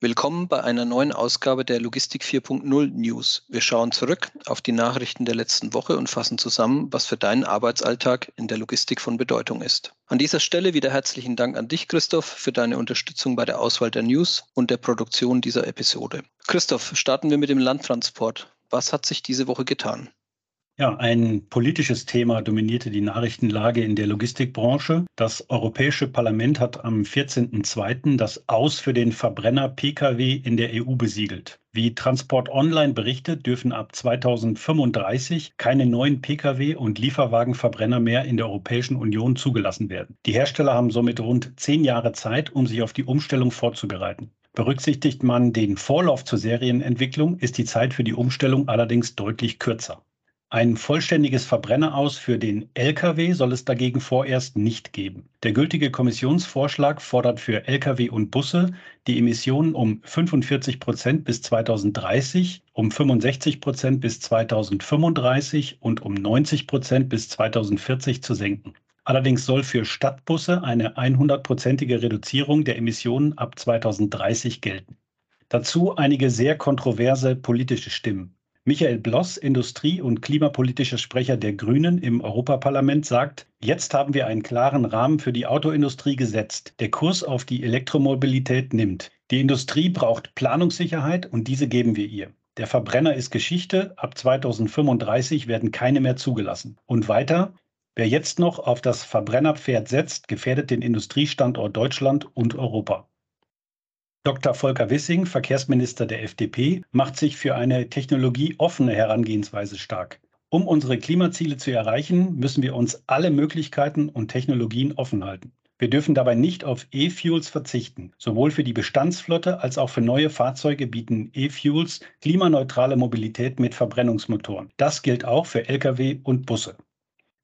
Willkommen bei einer neuen Ausgabe der Logistik 4.0 News. Wir schauen zurück auf die Nachrichten der letzten Woche und fassen zusammen, was für deinen Arbeitsalltag in der Logistik von Bedeutung ist. An dieser Stelle wieder herzlichen Dank an dich, Christoph, für deine Unterstützung bei der Auswahl der News und der Produktion dieser Episode. Christoph, starten wir mit dem Landtransport. Was hat sich diese Woche getan? Ja, ein politisches Thema dominierte die Nachrichtenlage in der Logistikbranche. Das Europäische Parlament hat am 14.02. das Aus für den Verbrenner Pkw in der EU besiegelt. Wie Transport Online berichtet, dürfen ab 2035 keine neuen Pkw und Lieferwagenverbrenner mehr in der Europäischen Union zugelassen werden. Die Hersteller haben somit rund zehn Jahre Zeit, um sich auf die Umstellung vorzubereiten. Berücksichtigt man den Vorlauf zur Serienentwicklung, ist die Zeit für die Umstellung allerdings deutlich kürzer. Ein vollständiges Verbrenneraus für den Lkw soll es dagegen vorerst nicht geben. Der gültige Kommissionsvorschlag fordert für Lkw und Busse die Emissionen um 45 Prozent bis 2030, um 65 Prozent bis 2035 und um 90 Prozent bis 2040 zu senken. Allerdings soll für Stadtbusse eine 100-prozentige Reduzierung der Emissionen ab 2030 gelten. Dazu einige sehr kontroverse politische Stimmen. Michael Bloss, Industrie- und klimapolitischer Sprecher der Grünen im Europaparlament, sagt, jetzt haben wir einen klaren Rahmen für die Autoindustrie gesetzt. Der Kurs auf die Elektromobilität nimmt. Die Industrie braucht Planungssicherheit und diese geben wir ihr. Der Verbrenner ist Geschichte. Ab 2035 werden keine mehr zugelassen. Und weiter, wer jetzt noch auf das Verbrennerpferd setzt, gefährdet den Industriestandort Deutschland und Europa. Dr. Volker Wissing, Verkehrsminister der FDP, macht sich für eine technologieoffene Herangehensweise stark. Um unsere Klimaziele zu erreichen, müssen wir uns alle Möglichkeiten und Technologien offen halten. Wir dürfen dabei nicht auf E-Fuels verzichten. Sowohl für die Bestandsflotte als auch für neue Fahrzeuge bieten E-Fuels klimaneutrale Mobilität mit Verbrennungsmotoren. Das gilt auch für Lkw und Busse.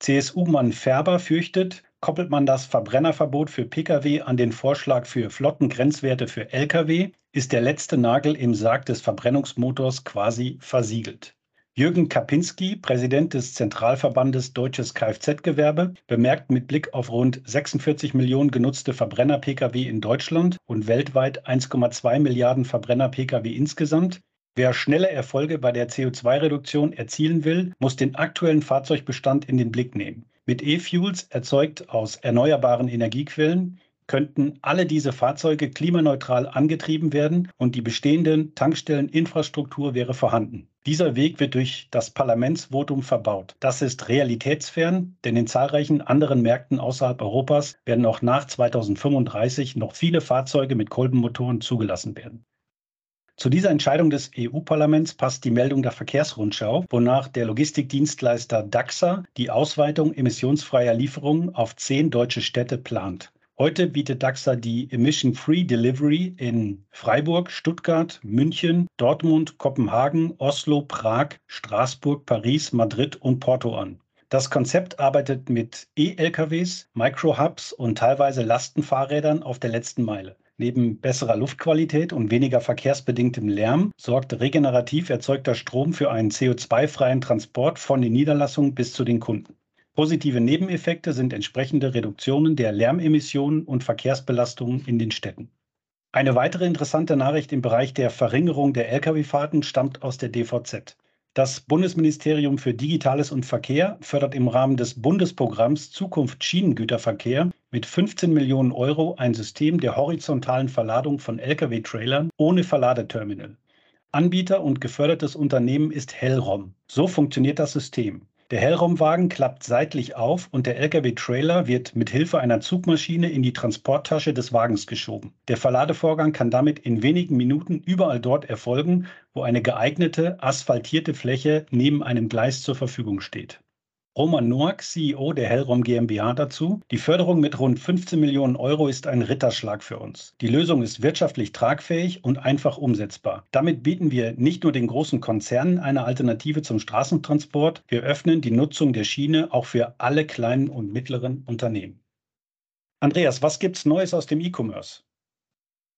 CSU-Mann Färber fürchtet, koppelt man das Verbrennerverbot für Pkw an den Vorschlag für Flottengrenzwerte für Lkw, ist der letzte Nagel im Sarg des Verbrennungsmotors quasi versiegelt. Jürgen Kapinski, Präsident des Zentralverbandes Deutsches Kfz-Gewerbe, bemerkt mit Blick auf rund 46 Millionen genutzte Verbrenner-Pkw in Deutschland und weltweit 1,2 Milliarden Verbrenner-Pkw insgesamt, Wer schnelle Erfolge bei der CO2-Reduktion erzielen will, muss den aktuellen Fahrzeugbestand in den Blick nehmen. Mit E-Fuels erzeugt aus erneuerbaren Energiequellen könnten alle diese Fahrzeuge klimaneutral angetrieben werden und die bestehenden Tankstelleninfrastruktur wäre vorhanden. Dieser Weg wird durch das Parlamentsvotum verbaut. Das ist realitätsfern, denn in zahlreichen anderen Märkten außerhalb Europas werden auch nach 2035 noch viele Fahrzeuge mit Kolbenmotoren zugelassen werden. Zu dieser Entscheidung des EU-Parlaments passt die Meldung der Verkehrsrundschau, wonach der Logistikdienstleister DAXA die Ausweitung emissionsfreier Lieferungen auf zehn deutsche Städte plant. Heute bietet DAXA die Emission-Free Delivery in Freiburg, Stuttgart, München, Dortmund, Kopenhagen, Oslo, Prag, Straßburg, Paris, Madrid und Porto an. Das Konzept arbeitet mit E-LKWs, Micro-Hubs und teilweise Lastenfahrrädern auf der letzten Meile. Neben besserer Luftqualität und weniger verkehrsbedingtem Lärm sorgt regenerativ erzeugter Strom für einen CO2-freien Transport von den Niederlassungen bis zu den Kunden. Positive Nebeneffekte sind entsprechende Reduktionen der Lärmemissionen und Verkehrsbelastungen in den Städten. Eine weitere interessante Nachricht im Bereich der Verringerung der Lkw-Fahrten stammt aus der DVZ. Das Bundesministerium für Digitales und Verkehr fördert im Rahmen des Bundesprogramms Zukunft Schienengüterverkehr mit 15 Millionen Euro ein System der horizontalen Verladung von Lkw-Trailern ohne Verladeterminal. Anbieter und gefördertes Unternehmen ist Hellrom. So funktioniert das System. Der Hellraumwagen klappt seitlich auf und der Lkw-Trailer wird mit Hilfe einer Zugmaschine in die Transporttasche des Wagens geschoben. Der Verladevorgang kann damit in wenigen Minuten überall dort erfolgen, wo eine geeignete, asphaltierte Fläche neben einem Gleis zur Verfügung steht. Roman Noack, CEO der Hellrom GmbH dazu. Die Förderung mit rund 15 Millionen Euro ist ein Ritterschlag für uns. Die Lösung ist wirtschaftlich tragfähig und einfach umsetzbar. Damit bieten wir nicht nur den großen Konzernen eine Alternative zum Straßentransport, wir öffnen die Nutzung der Schiene auch für alle kleinen und mittleren Unternehmen. Andreas, was gibt's Neues aus dem E-Commerce?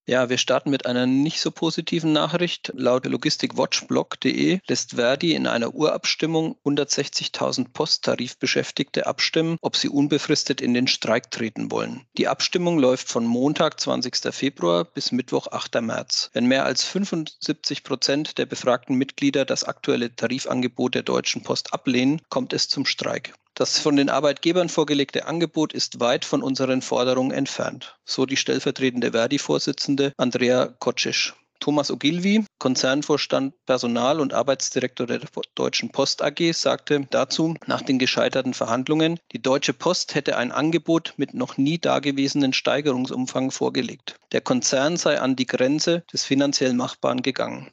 Ja, wir starten mit einer nicht so positiven Nachricht. Laut logistikwatchblog.de lässt Verdi in einer Urabstimmung 160.000 Posttarifbeschäftigte abstimmen, ob sie unbefristet in den Streik treten wollen. Die Abstimmung läuft von Montag, 20. Februar bis Mittwoch, 8. März. Wenn mehr als 75 Prozent der befragten Mitglieder das aktuelle Tarifangebot der Deutschen Post ablehnen, kommt es zum Streik. Das von den Arbeitgebern vorgelegte Angebot ist weit von unseren Forderungen entfernt, so die stellvertretende Verdi-Vorsitzende Andrea Kocic. Thomas Ogilvy, Konzernvorstand Personal und Arbeitsdirektor der Deutschen Post AG, sagte dazu nach den gescheiterten Verhandlungen, die Deutsche Post hätte ein Angebot mit noch nie dagewesenen Steigerungsumfang vorgelegt. Der Konzern sei an die Grenze des finanziell Machbaren gegangen.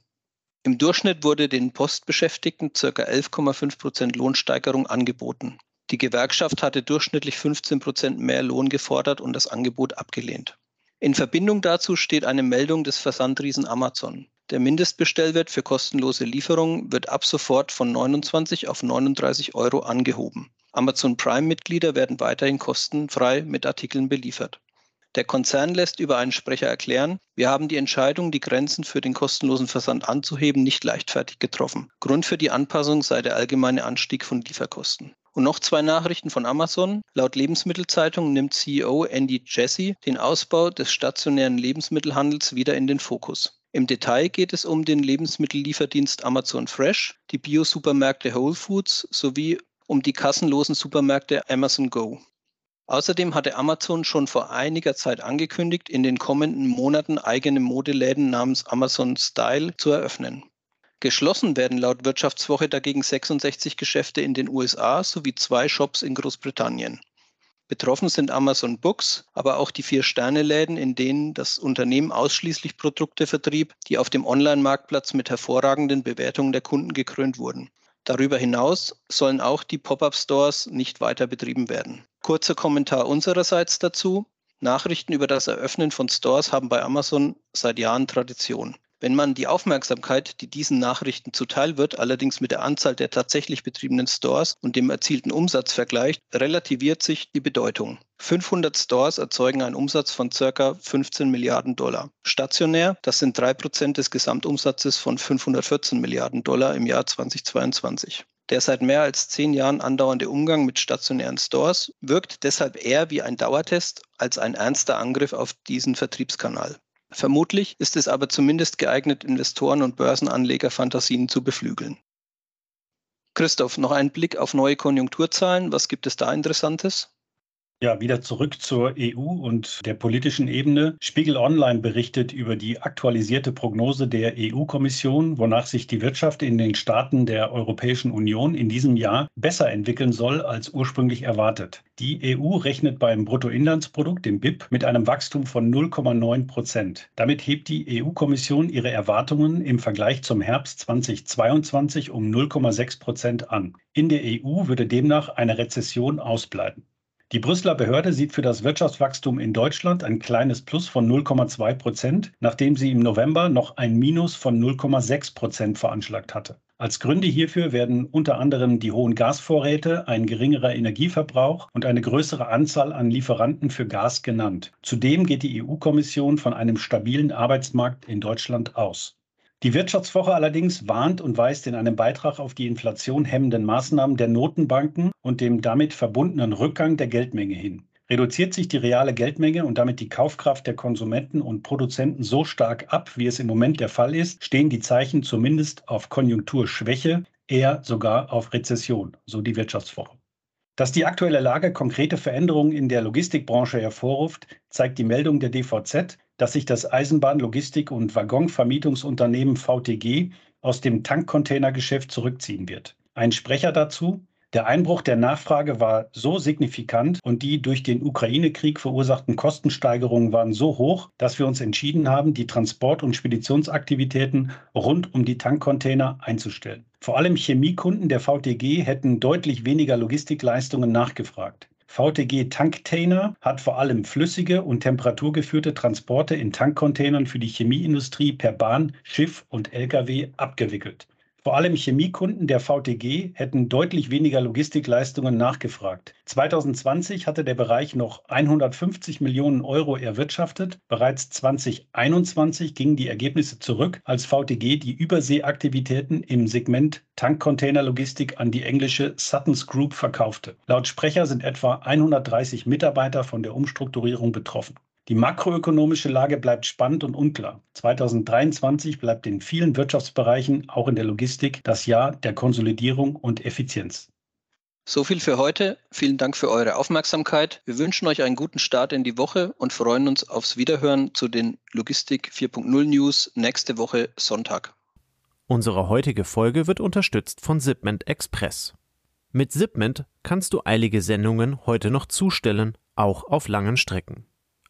Im Durchschnitt wurde den Postbeschäftigten ca. 11,5 Prozent Lohnsteigerung angeboten. Die Gewerkschaft hatte durchschnittlich 15 Prozent mehr Lohn gefordert und das Angebot abgelehnt. In Verbindung dazu steht eine Meldung des Versandriesen Amazon. Der Mindestbestellwert für kostenlose Lieferungen wird ab sofort von 29 auf 39 Euro angehoben. Amazon Prime-Mitglieder werden weiterhin kostenfrei mit Artikeln beliefert. Der Konzern lässt über einen Sprecher erklären, wir haben die Entscheidung, die Grenzen für den kostenlosen Versand anzuheben, nicht leichtfertig getroffen. Grund für die Anpassung sei der allgemeine Anstieg von Lieferkosten. Und noch zwei Nachrichten von Amazon. Laut Lebensmittelzeitung nimmt CEO Andy Jassy den Ausbau des stationären Lebensmittelhandels wieder in den Fokus. Im Detail geht es um den Lebensmittellieferdienst Amazon Fresh, die Bio-Supermärkte Whole Foods sowie um die kassenlosen Supermärkte Amazon Go. Außerdem hatte Amazon schon vor einiger Zeit angekündigt, in den kommenden Monaten eigene Modeläden namens Amazon Style zu eröffnen. Geschlossen werden laut Wirtschaftswoche dagegen 66 Geschäfte in den USA sowie zwei Shops in Großbritannien. Betroffen sind Amazon Books, aber auch die vier Sterne-Läden, in denen das Unternehmen ausschließlich Produkte vertrieb, die auf dem Online-Marktplatz mit hervorragenden Bewertungen der Kunden gekrönt wurden. Darüber hinaus sollen auch die Pop-up-Stores nicht weiter betrieben werden. Kurzer Kommentar unsererseits dazu. Nachrichten über das Eröffnen von Stores haben bei Amazon seit Jahren Tradition. Wenn man die Aufmerksamkeit, die diesen Nachrichten zuteil wird, allerdings mit der Anzahl der tatsächlich betriebenen Stores und dem erzielten Umsatz vergleicht, relativiert sich die Bedeutung. 500 Stores erzeugen einen Umsatz von ca. 15 Milliarden Dollar. Stationär, das sind 3% des Gesamtumsatzes von 514 Milliarden Dollar im Jahr 2022. Der seit mehr als zehn Jahren andauernde Umgang mit stationären Stores wirkt deshalb eher wie ein Dauertest als ein ernster Angriff auf diesen Vertriebskanal. Vermutlich ist es aber zumindest geeignet, Investoren und Börsenanleger-Fantasien zu beflügeln. Christoph, noch ein Blick auf neue Konjunkturzahlen. Was gibt es da Interessantes? Ja, wieder zurück zur EU und der politischen Ebene. Spiegel Online berichtet über die aktualisierte Prognose der EU-Kommission, wonach sich die Wirtschaft in den Staaten der Europäischen Union in diesem Jahr besser entwickeln soll als ursprünglich erwartet. Die EU rechnet beim Bruttoinlandsprodukt, dem BIP, mit einem Wachstum von 0,9 Prozent. Damit hebt die EU-Kommission ihre Erwartungen im Vergleich zum Herbst 2022 um 0,6 Prozent an. In der EU würde demnach eine Rezession ausbleiben. Die Brüsseler Behörde sieht für das Wirtschaftswachstum in Deutschland ein kleines Plus von 0,2 Prozent, nachdem sie im November noch ein Minus von 0,6 Prozent veranschlagt hatte. Als Gründe hierfür werden unter anderem die hohen Gasvorräte, ein geringerer Energieverbrauch und eine größere Anzahl an Lieferanten für Gas genannt. Zudem geht die EU-Kommission von einem stabilen Arbeitsmarkt in Deutschland aus. Die Wirtschaftswoche allerdings warnt und weist in einem Beitrag auf die Inflation hemmenden Maßnahmen der Notenbanken und dem damit verbundenen Rückgang der Geldmenge hin. Reduziert sich die reale Geldmenge und damit die Kaufkraft der Konsumenten und Produzenten so stark ab, wie es im Moment der Fall ist, stehen die Zeichen zumindest auf Konjunkturschwäche, eher sogar auf Rezession, so die Wirtschaftswoche. Dass die aktuelle Lage konkrete Veränderungen in der Logistikbranche hervorruft, zeigt die Meldung der DVZ, dass sich das Eisenbahn-, Logistik- und Waggonvermietungsunternehmen VTG aus dem Tankcontainergeschäft zurückziehen wird. Ein Sprecher dazu, der Einbruch der Nachfrage war so signifikant und die durch den Ukraine-Krieg verursachten Kostensteigerungen waren so hoch, dass wir uns entschieden haben, die Transport- und Speditionsaktivitäten rund um die Tankcontainer einzustellen. Vor allem Chemiekunden der VTG hätten deutlich weniger Logistikleistungen nachgefragt. VTG Tanktainer hat vor allem flüssige und temperaturgeführte Transporte in Tankcontainern für die Chemieindustrie per Bahn, Schiff und Lkw abgewickelt. Vor allem Chemiekunden der VTG hätten deutlich weniger Logistikleistungen nachgefragt. 2020 hatte der Bereich noch 150 Millionen Euro erwirtschaftet. Bereits 2021 gingen die Ergebnisse zurück, als VTG die Überseeaktivitäten im Segment Tankcontainerlogistik an die englische Suttons Group verkaufte. Laut Sprecher sind etwa 130 Mitarbeiter von der Umstrukturierung betroffen. Die makroökonomische Lage bleibt spannend und unklar. 2023 bleibt in vielen Wirtschaftsbereichen, auch in der Logistik, das Jahr der Konsolidierung und Effizienz. So viel für heute. Vielen Dank für eure Aufmerksamkeit. Wir wünschen euch einen guten Start in die Woche und freuen uns aufs Wiederhören zu den Logistik 4.0 News nächste Woche Sonntag. Unsere heutige Folge wird unterstützt von Zipment Express. Mit Zipment kannst du eilige Sendungen heute noch zustellen, auch auf langen Strecken.